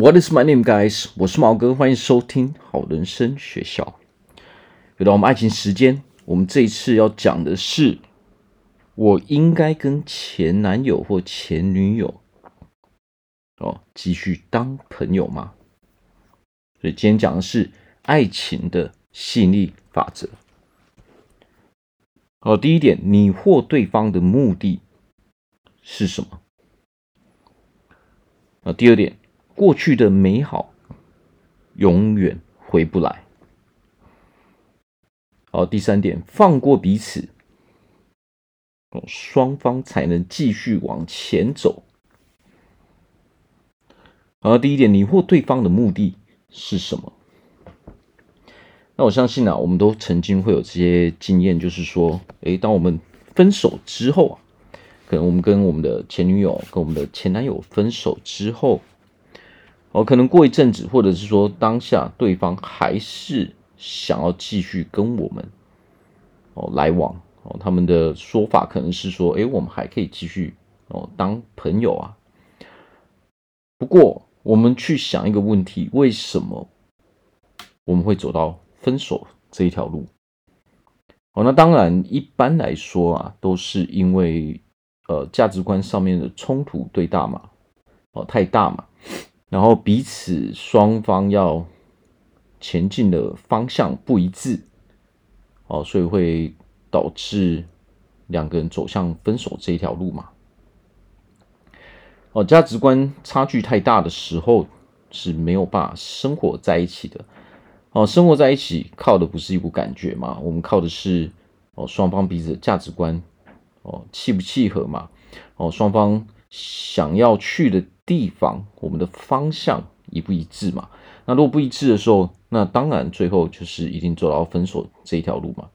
What is my name, guys？我是毛哥，欢迎收听好人生学校。又到我们爱情时间，我们这一次要讲的是，我应该跟前男友或前女友哦继续当朋友吗？所以今天讲的是爱情的吸引力法则。好，第一点，你或对方的目的是什么？啊，第二点。过去的美好永远回不来。好，第三点，放过彼此，双方才能继续往前走。好，第一点，你或对方的目的是什么？那我相信啊，我们都曾经会有这些经验，就是说，诶，当我们分手之后啊，可能我们跟我们的前女友、跟我们的前男友分手之后。哦，可能过一阵子，或者是说当下对方还是想要继续跟我们哦来往哦，他们的说法可能是说，诶，我们还可以继续哦当朋友啊。不过，我们去想一个问题：为什么我们会走到分手这一条路？哦，那当然，一般来说啊，都是因为呃价值观上面的冲突对大嘛，哦太大嘛。然后彼此双方要前进的方向不一致，哦，所以会导致两个人走向分手这一条路嘛。哦，价值观差距太大的时候是没有办法生活在一起的。哦，生活在一起靠的不是一股感觉嘛，我们靠的是哦双方彼此的价值观哦契不契合嘛。哦，双方想要去的。地方，我们的方向一不一致嘛？那如果不一致的时候，那当然最后就是一定走到分手这一条路嘛。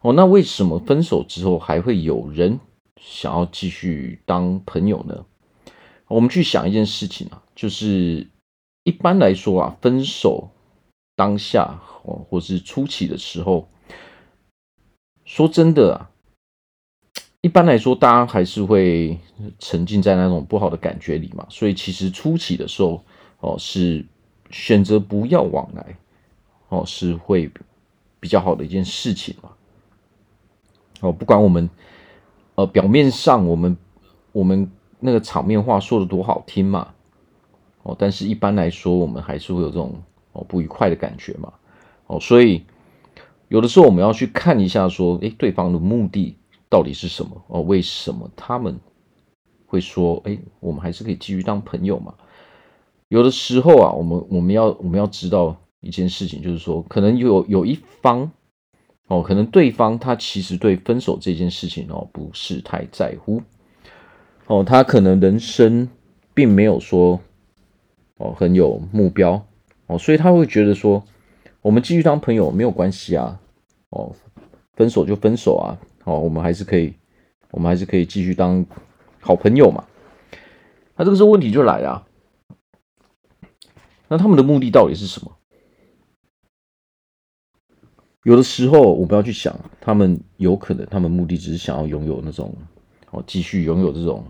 哦，那为什么分手之后还会有人想要继续当朋友呢？我们去想一件事情啊，就是一般来说啊，分手当下哦，或是初期的时候，说真的啊。一般来说，大家还是会沉浸在那种不好的感觉里嘛，所以其实初期的时候，哦，是选择不要往来，哦，是会比较好的一件事情嘛。哦，不管我们呃表面上我们我们那个场面话说的多好听嘛，哦，但是一般来说，我们还是会有这种哦不愉快的感觉嘛。哦，所以有的时候我们要去看一下，说，诶，对方的目的。到底是什么？哦，为什么他们会说：“哎，我们还是可以继续当朋友嘛？”有的时候啊，我们我们要我们要知道一件事情，就是说，可能有有一方哦，可能对方他其实对分手这件事情哦不是太在乎哦，他可能人生并没有说哦很有目标哦，所以他会觉得说，我们继续当朋友没有关系啊，哦，分手就分手啊。哦，我们还是可以，我们还是可以继续当好朋友嘛。那这个时候问题就来了，那他们的目的到底是什么？有的时候我们要去想，他们有可能，他们目的只是想要拥有那种哦，继续拥有这种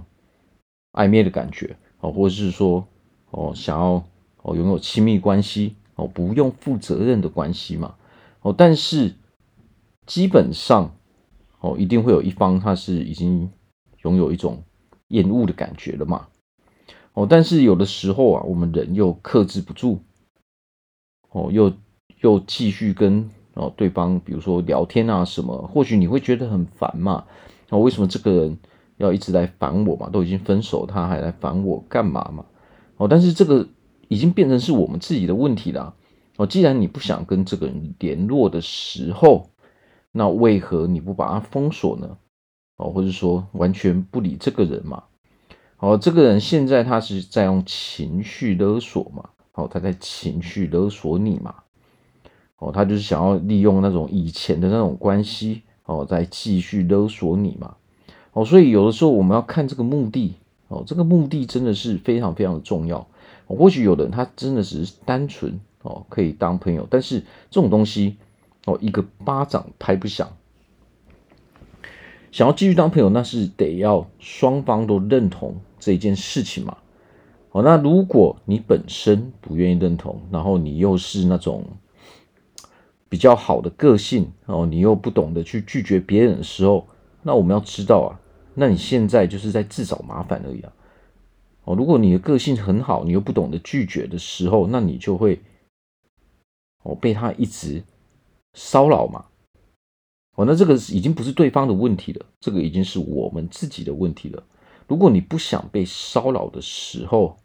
暧昧的感觉哦，或者是说哦，想要哦拥有亲密关系哦，不用负责任的关系嘛。哦，但是基本上。哦，一定会有一方他是已经拥有一种厌恶的感觉了嘛？哦，但是有的时候啊，我们人又克制不住，哦，又又继续跟哦对方，比如说聊天啊什么，或许你会觉得很烦嘛？哦，为什么这个人要一直来烦我嘛？都已经分手，他还来烦我干嘛嘛？哦，但是这个已经变成是我们自己的问题了。哦，既然你不想跟这个人联络的时候，那为何你不把他封锁呢？哦，或者说完全不理这个人嘛？哦，这个人现在他是在用情绪勒索嘛？哦，他在情绪勒索你嘛？哦，他就是想要利用那种以前的那种关系，哦，再继续勒索你嘛？哦，所以有的时候我们要看这个目的，哦，这个目的真的是非常非常的重要。或许有的人他真的只是单纯哦可以当朋友，但是这种东西。哦，一个巴掌拍不响。想要继续当朋友，那是得要双方都认同这一件事情嘛。哦，那如果你本身不愿意认同，然后你又是那种比较好的个性哦，你又不懂得去拒绝别人的时候，那我们要知道啊，那你现在就是在自找麻烦而已啊。哦，如果你的个性很好，你又不懂得拒绝的时候，那你就会哦被他一直骚扰嘛。哦，那这个已经不是对方的问题了，这个已经是我们自己的问题了。如果你不想被骚扰的时候，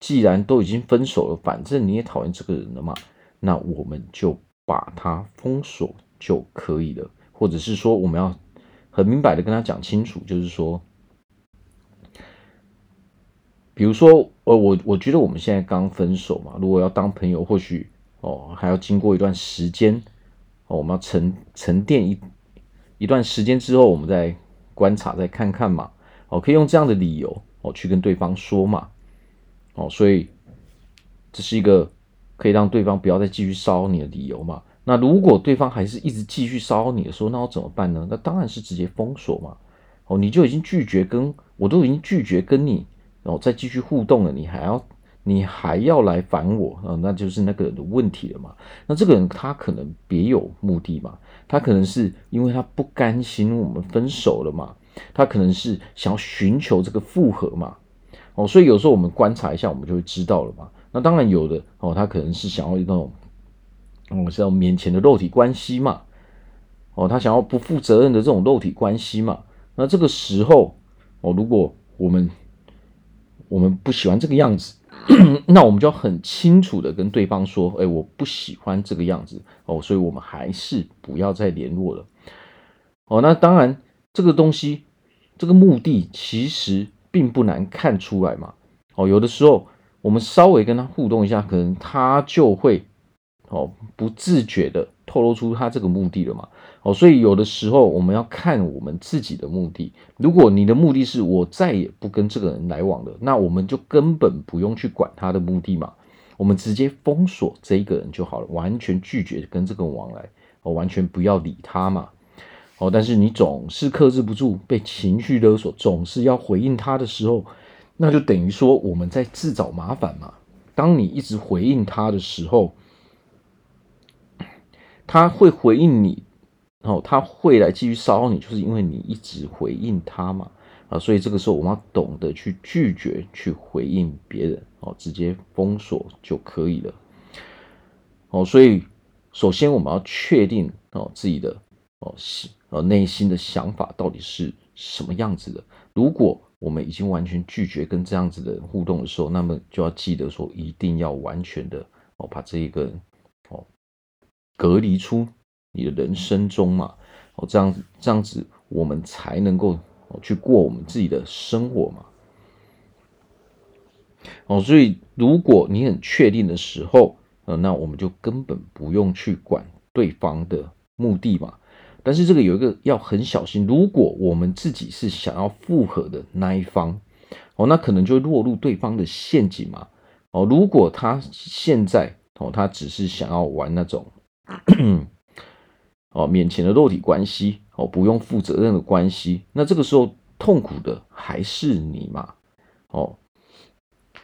既然都已经分手了，反正你也讨厌这个人了嘛，那我们就把他封锁就可以了。或者是说，我们要很明白的跟他讲清楚，就是说，比如说，呃，我我觉得我们现在刚分手嘛，如果要当朋友，或许哦还要经过一段时间。哦，我们要沉沉淀一一段时间之后，我们再观察，再看看嘛。哦，可以用这样的理由哦去跟对方说嘛。哦，所以这是一个可以让对方不要再继续骚扰你的理由嘛。那如果对方还是一直继续骚扰你的时候，那我怎么办呢？那当然是直接封锁嘛。哦，你就已经拒绝跟我都已经拒绝跟你然后再继续互动了，你还要？你还要来烦我啊？那就是那个人的问题了嘛。那这个人他可能别有目的嘛，他可能是因为他不甘心我们分手了嘛，他可能是想要寻求这个复合嘛。哦，所以有时候我们观察一下，我们就会知道了嘛。那当然有的哦，他可能是想要那种，嗯，是要勉强的肉体关系嘛。哦，他想要不负责任的这种肉体关系嘛。那这个时候哦，如果我们我们不喜欢这个样子。那我们就要很清楚的跟对方说，哎，我不喜欢这个样子哦，所以我们还是不要再联络了。哦，那当然，这个东西，这个目的其实并不难看出来嘛。哦，有的时候我们稍微跟他互动一下，可能他就会哦不自觉的透露出他这个目的了嘛。哦，所以有的时候我们要看我们自己的目的。如果你的目的是我再也不跟这个人来往了，那我们就根本不用去管他的目的嘛，我们直接封锁这一个人就好了，完全拒绝跟这个人往来，哦，完全不要理他嘛。哦，但是你总是克制不住，被情绪勒索，总是要回应他的时候，那就等于说我们在自找麻烦嘛。当你一直回应他的时候，他会回应你。哦，他会来继续骚扰你，就是因为你一直回应他嘛，啊，所以这个时候我们要懂得去拒绝，去回应别人，哦，直接封锁就可以了。哦，所以首先我们要确定哦自己的哦心呃内心的想法到底是什么样子的。如果我们已经完全拒绝跟这样子的人互动的时候，那么就要记得说，一定要完全的哦把这一个隔离出。你的人生中嘛，哦，这样子，这样子，我们才能够哦去过我们自己的生活嘛。哦，所以如果你很确定的时候，呃，那我们就根本不用去管对方的目的嘛。但是这个有一个要很小心，如果我们自己是想要复合的那一方，哦，那可能就落入对方的陷阱嘛。哦，如果他现在哦，他只是想要玩那种。哦，面前的肉体关系，哦，不用负责任的关系，那这个时候痛苦的还是你嘛？哦，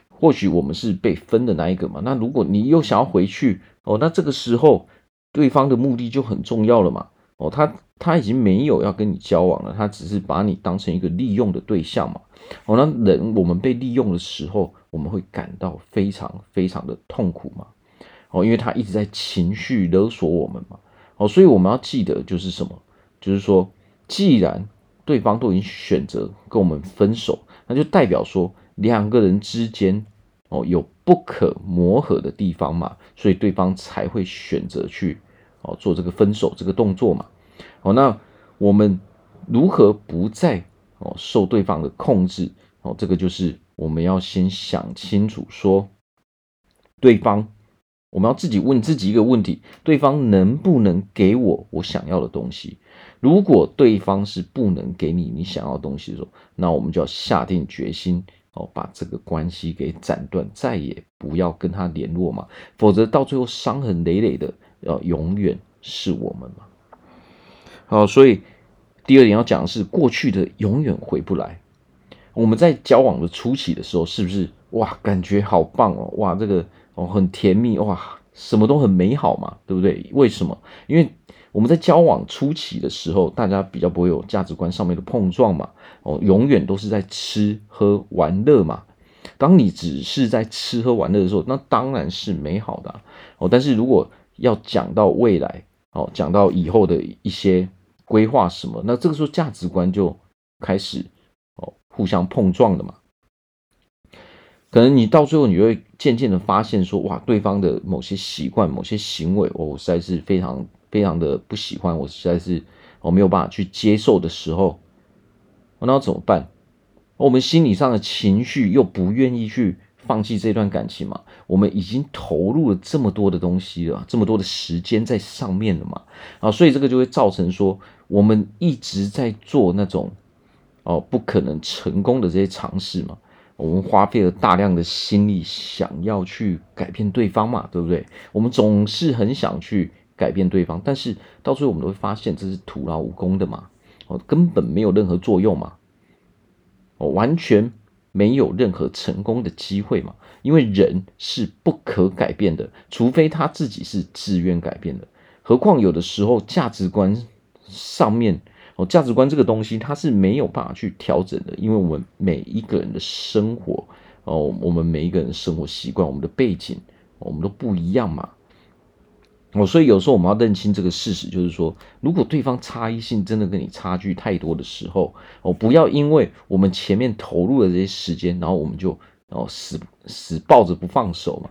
或许我们是被分的那一个嘛。那如果你又想要回去，哦，那这个时候对方的目的就很重要了嘛。哦，他他已经没有要跟你交往了，他只是把你当成一个利用的对象嘛。哦，那人我们被利用的时候，我们会感到非常非常的痛苦嘛。哦，因为他一直在情绪勒索我们嘛。哦，所以我们要记得就是什么？就是说，既然对方都已经选择跟我们分手，那就代表说两个人之间哦有不可磨合的地方嘛，所以对方才会选择去哦做这个分手这个动作嘛。哦，那我们如何不再哦受对方的控制？哦，这个就是我们要先想清楚说对方。我们要自己问自己一个问题：对方能不能给我我想要的东西？如果对方是不能给你你想要的东西的时候，那我们就要下定决心哦，把这个关系给斩断，再也不要跟他联络嘛。否则到最后伤痕累累的，要永远是我们嘛。好，所以第二点要讲的是，过去的永远回不来我们在交往的初期的时候，是不是哇，感觉好棒哦，哇，这个很甜蜜，哇，什么都很美好嘛，对不对？为什么？因为我们在交往初期的时候，大家比较不会有价值观上面的碰撞嘛，哦，永远都是在吃喝玩乐嘛。当你只是在吃喝玩乐的时候，那当然是美好的哦。但是如果要讲到未来，哦，讲到以后的一些规划什么，那这个时候价值观就开始哦互相碰撞的嘛。可能你到最后你会渐渐的发现说，哇，对方的某些习惯、某些行为，我实在是非常非常的不喜欢，我实在是我没有办法去接受的时候，那要怎么办？我们心理上的情绪又不愿意去。放弃这段感情嘛？我们已经投入了这么多的东西了，这么多的时间在上面了嘛？啊，所以这个就会造成说，我们一直在做那种哦不可能成功的这些尝试嘛。我们花费了大量的心力，想要去改变对方嘛，对不对？我们总是很想去改变对方，但是到最后我们都会发现这是徒劳无功的嘛，哦，根本没有任何作用嘛，哦，完全。没有任何成功的机会嘛，因为人是不可改变的，除非他自己是自愿改变的。何况有的时候价值观上面哦，价值观这个东西它是没有办法去调整的，因为我们每一个人的生活哦，我们每一个人的生活习惯、我们的背景，我们都不一样嘛。哦，所以有时候我们要认清这个事实，就是说，如果对方差异性真的跟你差距太多的时候，哦，不要因为我们前面投入的这些时间，然后我们就哦死死抱着不放手嘛。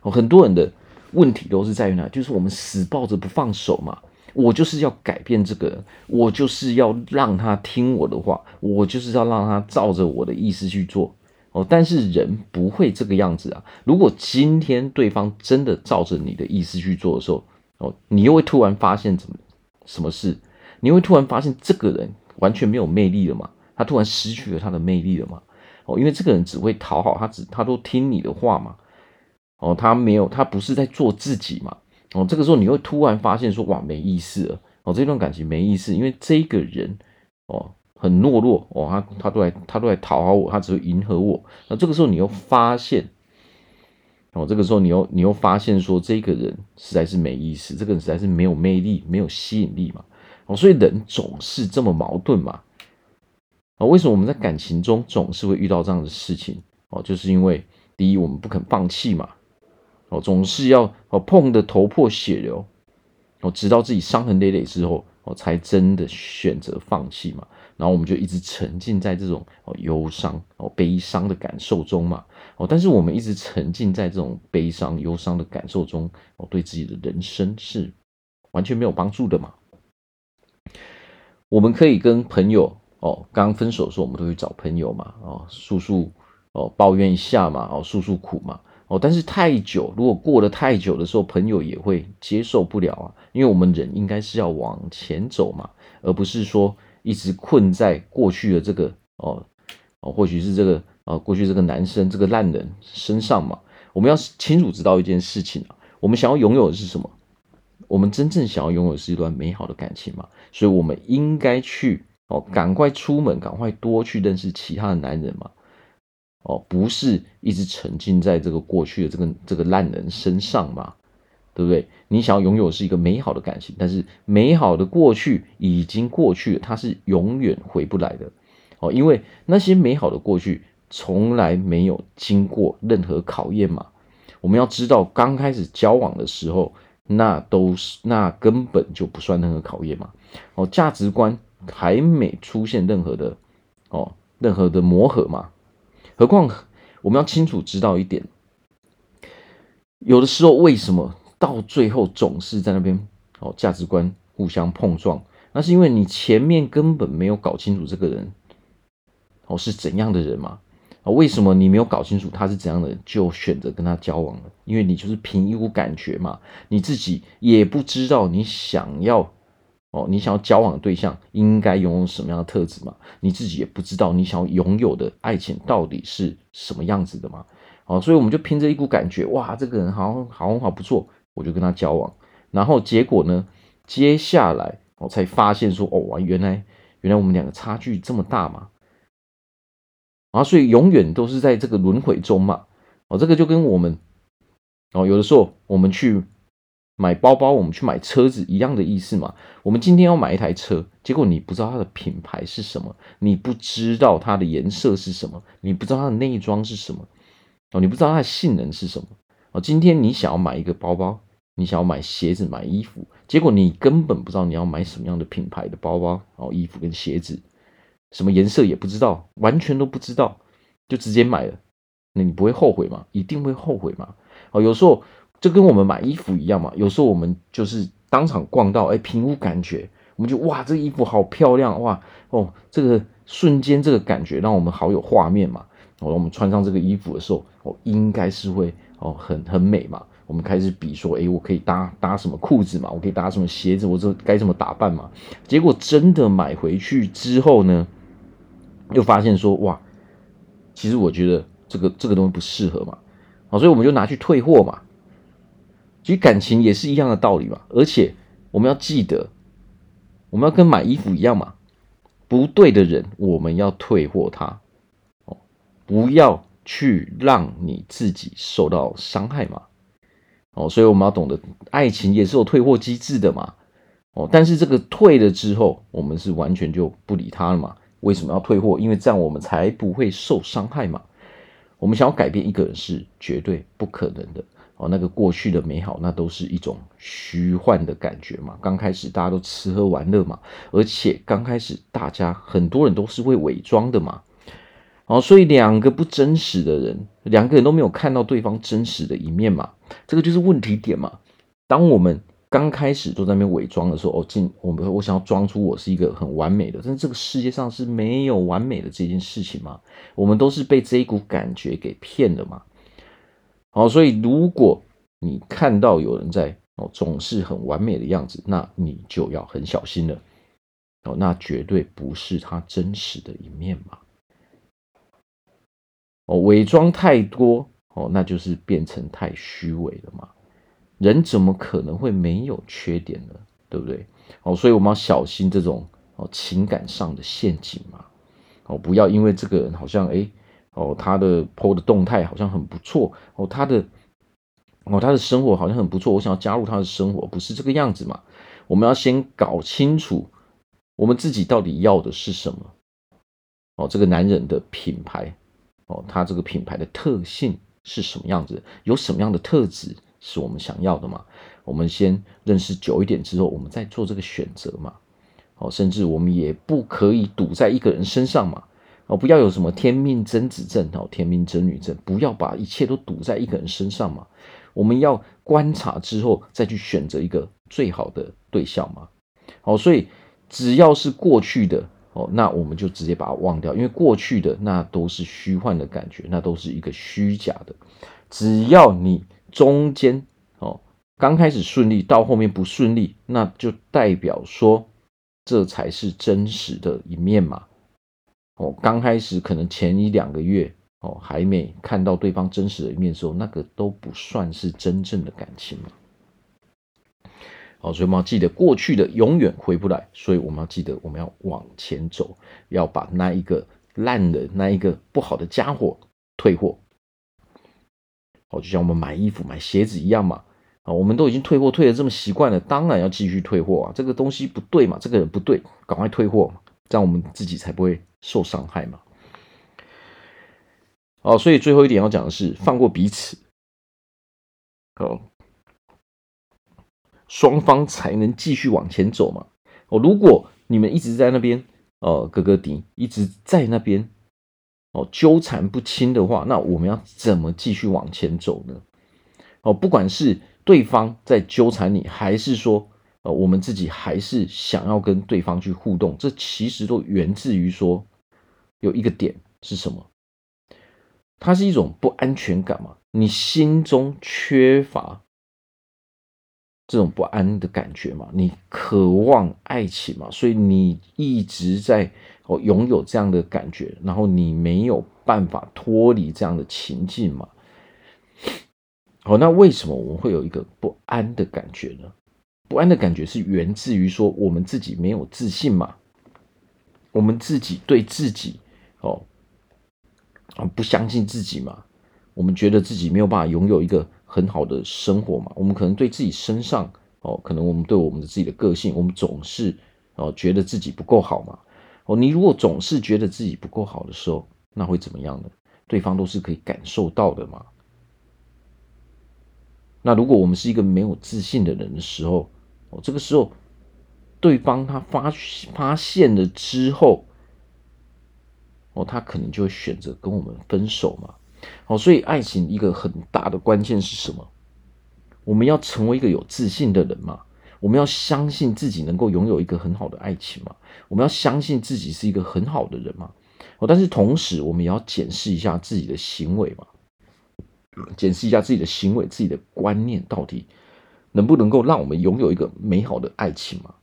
哦，很多人的问题都是在于哪？就是我们死抱着不放手嘛。我就是要改变这个人，我就是要让他听我的话，我就是要让他照着我的意思去做。哦，但是人不会这个样子啊！如果今天对方真的照着你的意思去做的时候，哦，你又会突然发现怎么什么事？你会突然发现这个人完全没有魅力了嘛？他突然失去了他的魅力了嘛？哦，因为这个人只会讨好，他只他都听你的话嘛？哦，他没有，他不是在做自己嘛？哦，这个时候你会突然发现说，哇，没意思了！哦，这段感情没意思，因为这个人，哦。很懦弱哦，他他都来他都来讨好我，他只会迎合我。那这个时候你又发现，哦，这个时候你又你又发现说，这个人实在是没意思，这个人实在是没有魅力，没有吸引力嘛。哦，所以人总是这么矛盾嘛。啊，为什么我们在感情中总是会遇到这样的事情？哦，就是因为第一，我们不肯放弃嘛。总是要哦碰得头破血流，哦，直到自己伤痕累累之后，哦，才真的选择放弃嘛。然后我们就一直沉浸在这种哦忧伤哦悲伤的感受中嘛哦，但是我们一直沉浸在这种悲伤忧伤的感受中哦，对自己的人生是完全没有帮助的嘛。我们可以跟朋友哦，刚分手的时候我们都去找朋友嘛哦，诉诉哦抱怨一下嘛哦，诉诉苦嘛哦，但是太久，如果过得太久的时候，朋友也会接受不了啊，因为我们人应该是要往前走嘛，而不是说。一直困在过去的这个哦哦，或许是这个啊，过去这个男生这个烂人身上嘛。我们要清楚知道一件事情啊，我们想要拥有的是什么？我们真正想要拥有是一段美好的感情嘛。所以我们应该去哦，赶快出门，赶快多去认识其他的男人嘛。哦，不是一直沉浸在这个过去的这个这个烂人身上嘛。对不对？你想要拥有是一个美好的感情，但是美好的过去已经过去了，它是永远回不来的哦。因为那些美好的过去从来没有经过任何考验嘛。我们要知道，刚开始交往的时候，那都是那根本就不算任何考验嘛。哦，价值观还没出现任何的哦，任何的磨合嘛。何况我们要清楚知道一点，有的时候为什么？到最后总是在那边哦，价值观互相碰撞，那是因为你前面根本没有搞清楚这个人哦是怎样的人嘛？啊，为什么你没有搞清楚他是怎样的人，就选择跟他交往了？因为你就是凭一股感觉嘛，你自己也不知道你想要哦，你想要交往的对象应该拥有什么样的特质嘛？你自己也不知道你想要拥有的爱情到底是什么样子的嘛？哦，所以我们就凭着一股感觉，哇，这个人好像好像好不错。我就跟他交往，然后结果呢？接下来我才发现说，哦，原来原来我们两个差距这么大嘛。啊，所以永远都是在这个轮回中嘛。哦，这个就跟我们哦，有的时候我们去买包包，我们去买车子一样的意思嘛。我们今天要买一台车，结果你不知道它的品牌是什么，你不知道它的颜色是什么，你不知道它的内装是什么，哦，你不知道它的性能是什么。哦，今天你想要买一个包包，你想要买鞋子、买衣服，结果你根本不知道你要买什么样的品牌的包包、哦衣服跟鞋子。什么颜色也不知道，完全都不知道，就直接买了，那你不会后悔吗？一定会后悔吗？哦，有时候就跟我们买衣服一样嘛，有时候我们就是当场逛到，哎，凭无感觉，我们就哇，这衣服好漂亮哇，哦，这个瞬间这个感觉让我们好有画面嘛，哦，我们穿上这个衣服的时候，哦，应该是会哦很很美嘛，我们开始比说，哎，我可以搭搭什么裤子嘛，我可以搭什么鞋子，我这该怎么打扮嘛？结果真的买回去之后呢？又发现说哇，其实我觉得这个这个东西不适合嘛，好，所以我们就拿去退货嘛。其实感情也是一样的道理嘛，而且我们要记得，我们要跟买衣服一样嘛，不对的人我们要退货他，哦，不要去让你自己受到伤害嘛，哦，所以我们要懂得，爱情也是有退货机制的嘛，哦，但是这个退了之后，我们是完全就不理他了嘛。为什么要退货？因为这样我们才不会受伤害嘛。我们想要改变一个人是绝对不可能的哦。那个过去的美好，那都是一种虚幻的感觉嘛。刚开始大家都吃喝玩乐嘛，而且刚开始大家很多人都是会伪装的嘛。哦，所以两个不真实的人，两个人都没有看到对方真实的一面嘛。这个就是问题点嘛。当我们刚开始都在那边伪装的时候，哦，进我们我想要装出我是一个很完美的，但是这个世界上是没有完美的这件事情嘛，我们都是被这一股感觉给骗了嘛。好，所以如果你看到有人在哦总是很完美的样子，那你就要很小心了。哦，那绝对不是他真实的一面嘛。哦，伪装太多哦，那就是变成太虚伪了嘛。人怎么可能会没有缺点呢？对不对？哦，所以我们要小心这种哦情感上的陷阱嘛。哦，不要因为这个人好像哎哦他的 PO 的动态好像很不错哦，他的哦他的生活好像很不错，我想要加入他的生活，不是这个样子嘛。我们要先搞清楚我们自己到底要的是什么。哦，这个男人的品牌哦，他这个品牌的特性是什么样子？有什么样的特质？是我们想要的嘛？我们先认识久一点之后，我们再做这个选择嘛。哦，甚至我们也不可以赌在一个人身上嘛。哦，不要有什么天命真子症哦，天命真女症，不要把一切都赌在一个人身上嘛。我们要观察之后再去选择一个最好的对象嘛。哦，所以只要是过去的哦，那我们就直接把它忘掉，因为过去的那都是虚幻的感觉，那都是一个虚假的。只要你。中间哦，刚开始顺利，到后面不顺利，那就代表说这才是真实的一面嘛。哦，刚开始可能前一两个月哦，还没看到对方真实的一面时候，那个都不算是真正的感情嘛。好，所以我们要记得过去的永远回不来，所以我们要记得我们要往前走，要把那一个烂的那一个不好的家伙退货。哦，就像我们买衣服、买鞋子一样嘛，啊，我们都已经退货退的这么习惯了，当然要继续退货啊。这个东西不对嘛，这个人不对，赶快退货嘛，这样我们自己才不会受伤害嘛。哦，所以最后一点要讲的是放过彼此，哦，双方才能继续往前走嘛。哦，如果你们一直在那边，哦，哥哥弟一直在那边。哦，纠缠不清的话，那我们要怎么继续往前走呢？哦，不管是对方在纠缠你，还是说，呃，我们自己还是想要跟对方去互动，这其实都源自于说，有一个点是什么？它是一种不安全感嘛？你心中缺乏这种不安的感觉嘛？你渴望爱情嘛？所以你一直在。哦，拥有这样的感觉，然后你没有办法脱离这样的情境嘛？好，那为什么我们会有一个不安的感觉呢？不安的感觉是源自于说我们自己没有自信嘛？我们自己对自己哦，不相信自己嘛，我们觉得自己没有办法拥有一个很好的生活嘛，我们可能对自己身上哦，可能我们对我们的自己的个性，我们总是哦觉得自己不够好嘛。哦，你如果总是觉得自己不够好的时候，那会怎么样呢？对方都是可以感受到的嘛。那如果我们是一个没有自信的人的时候，这个时候对方他发发现了之后，哦，他可能就会选择跟我们分手嘛。哦，所以爱情一个很大的关键是什么？我们要成为一个有自信的人嘛。我们要相信自己能够拥有一个很好的爱情嘛？我们要相信自己是一个很好的人嘛？哦，但是同时我们也要检视一下自己的行为嘛，检视一下自己的行为、自己的观念到底能不能够让我们拥有一个美好的爱情嘛？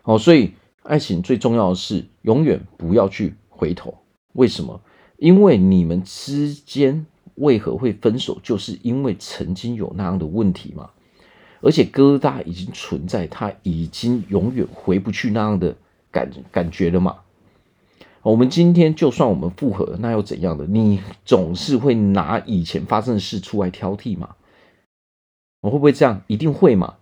好，所以爱情最重要的是永远不要去回头。为什么？因为你们之间为何会分手，就是因为曾经有那样的问题嘛。而且疙瘩已经存在，他已经永远回不去那样的感感觉了嘛。我们今天就算我们复合，那又怎样的？你总是会拿以前发生的事出来挑剔嘛？我会不会这样？一定会嘛？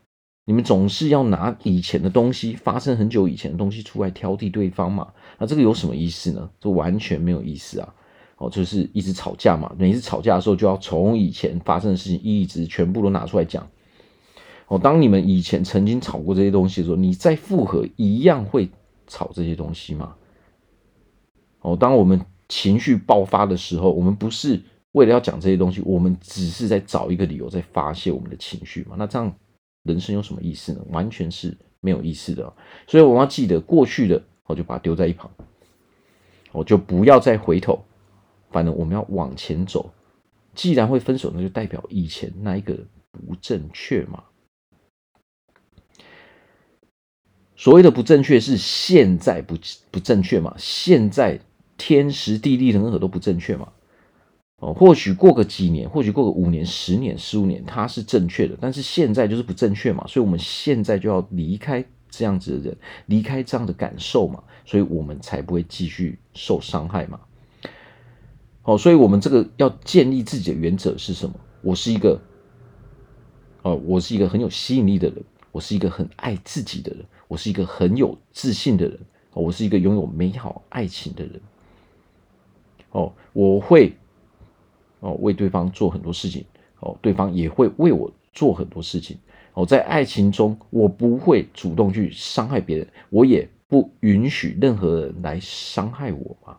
你们总是要拿以前的东西，发生很久以前的东西出来挑剔对方嘛？那这个有什么意思呢？这完全没有意思啊！哦，就是一直吵架嘛。每次吵架的时候，就要从以前发生的事情一直全部都拿出来讲。哦，当你们以前曾经吵过这些东西的时候，你再复合一样会吵这些东西吗？哦，当我们情绪爆发的时候，我们不是为了要讲这些东西，我们只是在找一个理由在发泄我们的情绪嘛？那这样人生有什么意思呢？完全是没有意思的。所以我们要记得过去的，我就把它丢在一旁，我就不要再回头。反正我们要往前走。既然会分手，那就代表以前那一个不正确嘛。所谓的不正确是现在不不正确嘛？现在天时地利人和都不正确嘛？哦，或许过个几年，或许过个五年、十年、十五年，它是正确的，但是现在就是不正确嘛？所以我们现在就要离开这样子的人，离开这样的感受嘛？所以我们才不会继续受伤害嘛？哦，所以我们这个要建立自己的原则是什么？我是一个，哦，我是一个很有吸引力的人，我是一个很爱自己的人。我是一个很有自信的人，我是一个拥有美好爱情的人。哦，我会哦为对方做很多事情，哦，对方也会为我做很多事情。哦，在爱情中，我不会主动去伤害别人，我也不允许任何人来伤害我嘛。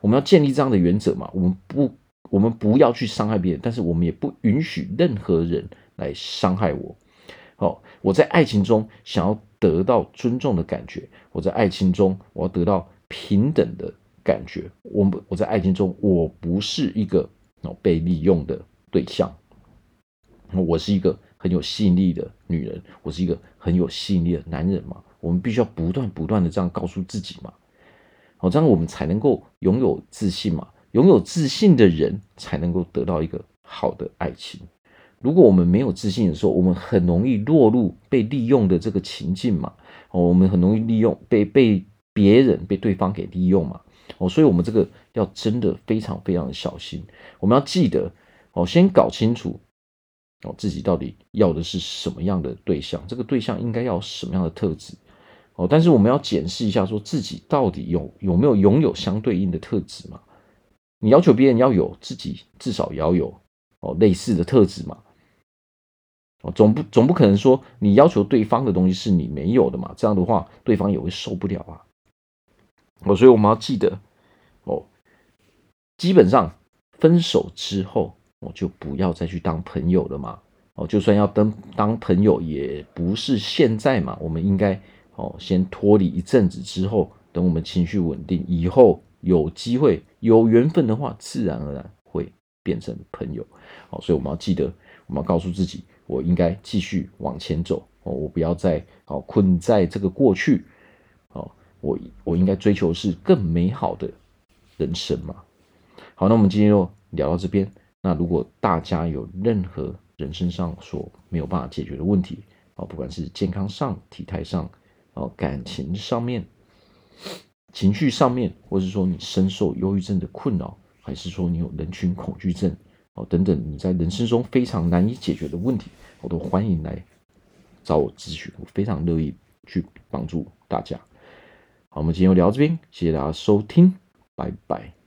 我们要建立这样的原则嘛？我们不，我们不要去伤害别人，但是我们也不允许任何人来伤害我。哦，我在爱情中想要得到尊重的感觉，我在爱情中我要得到平等的感觉。我们我在爱情中，我不是一个哦被利用的对象，我是一个很有吸引力的女人，我是一个很有吸引力的男人嘛。我们必须要不断不断的这样告诉自己嘛，好，这样我们才能够拥有自信嘛。拥有自信的人才能够得到一个好的爱情。如果我们没有自信的时候，我们很容易落入被利用的这个情境嘛。哦，我们很容易利用被被别人被对方给利用嘛。哦，所以我们这个要真的非常非常的小心。我们要记得哦，先搞清楚哦自己到底要的是什么样的对象，这个对象应该要什么样的特质哦。但是我们要检视一下，说自己到底有有没有拥有相对应的特质嘛？你要求别人要有，自己至少也要有哦类似的特质嘛。哦，总不总不可能说你要求对方的东西是你没有的嘛？这样的话，对方也会受不了啊。哦，所以我们要记得哦，基本上分手之后，我就不要再去当朋友了嘛。哦，就算要当当朋友，也不是现在嘛。我们应该哦，先脱离一阵子之后，等我们情绪稳定以后，有机会有缘分的话，自然而然会变成朋友。哦，所以我们要记得，我们要告诉自己。我应该继续往前走哦，我不要再哦困在这个过去，我我应该追求是更美好的人生嘛。好，那我们今天就聊到这边。那如果大家有任何人生上所没有办法解决的问题啊，不管是健康上、体态上，哦，感情上面、情绪上面，或是说你深受忧郁症的困扰，还是说你有人群恐惧症哦等等，你在人生中非常难以解决的问题，我都欢迎来找我咨询，我非常乐意去帮助大家。好我们今天就聊到这边谢谢大家收听拜拜。